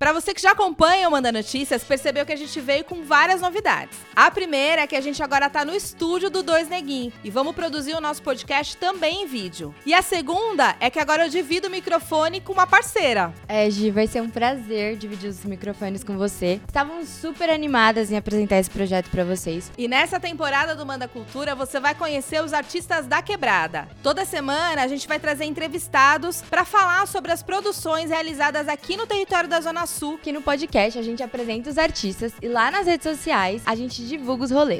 Para você que já acompanha o Manda Notícias, percebeu que a gente veio com várias novidades. A primeira é que a gente agora tá no estúdio do Dois Neguinho e vamos produzir o nosso podcast também em vídeo. E a segunda é que agora eu divido o microfone com uma parceira. É, Gi, vai ser um prazer dividir os microfones com você. Estávamos super animadas em apresentar esse projeto para vocês. E nessa temporada do Manda Cultura, você vai conhecer os artistas da quebrada. Toda semana a gente vai trazer entrevistados para falar sobre as produções realizadas aqui no território da Zona Sul. Que no podcast a gente apresenta os artistas e lá nas redes sociais a gente divulga os rolês.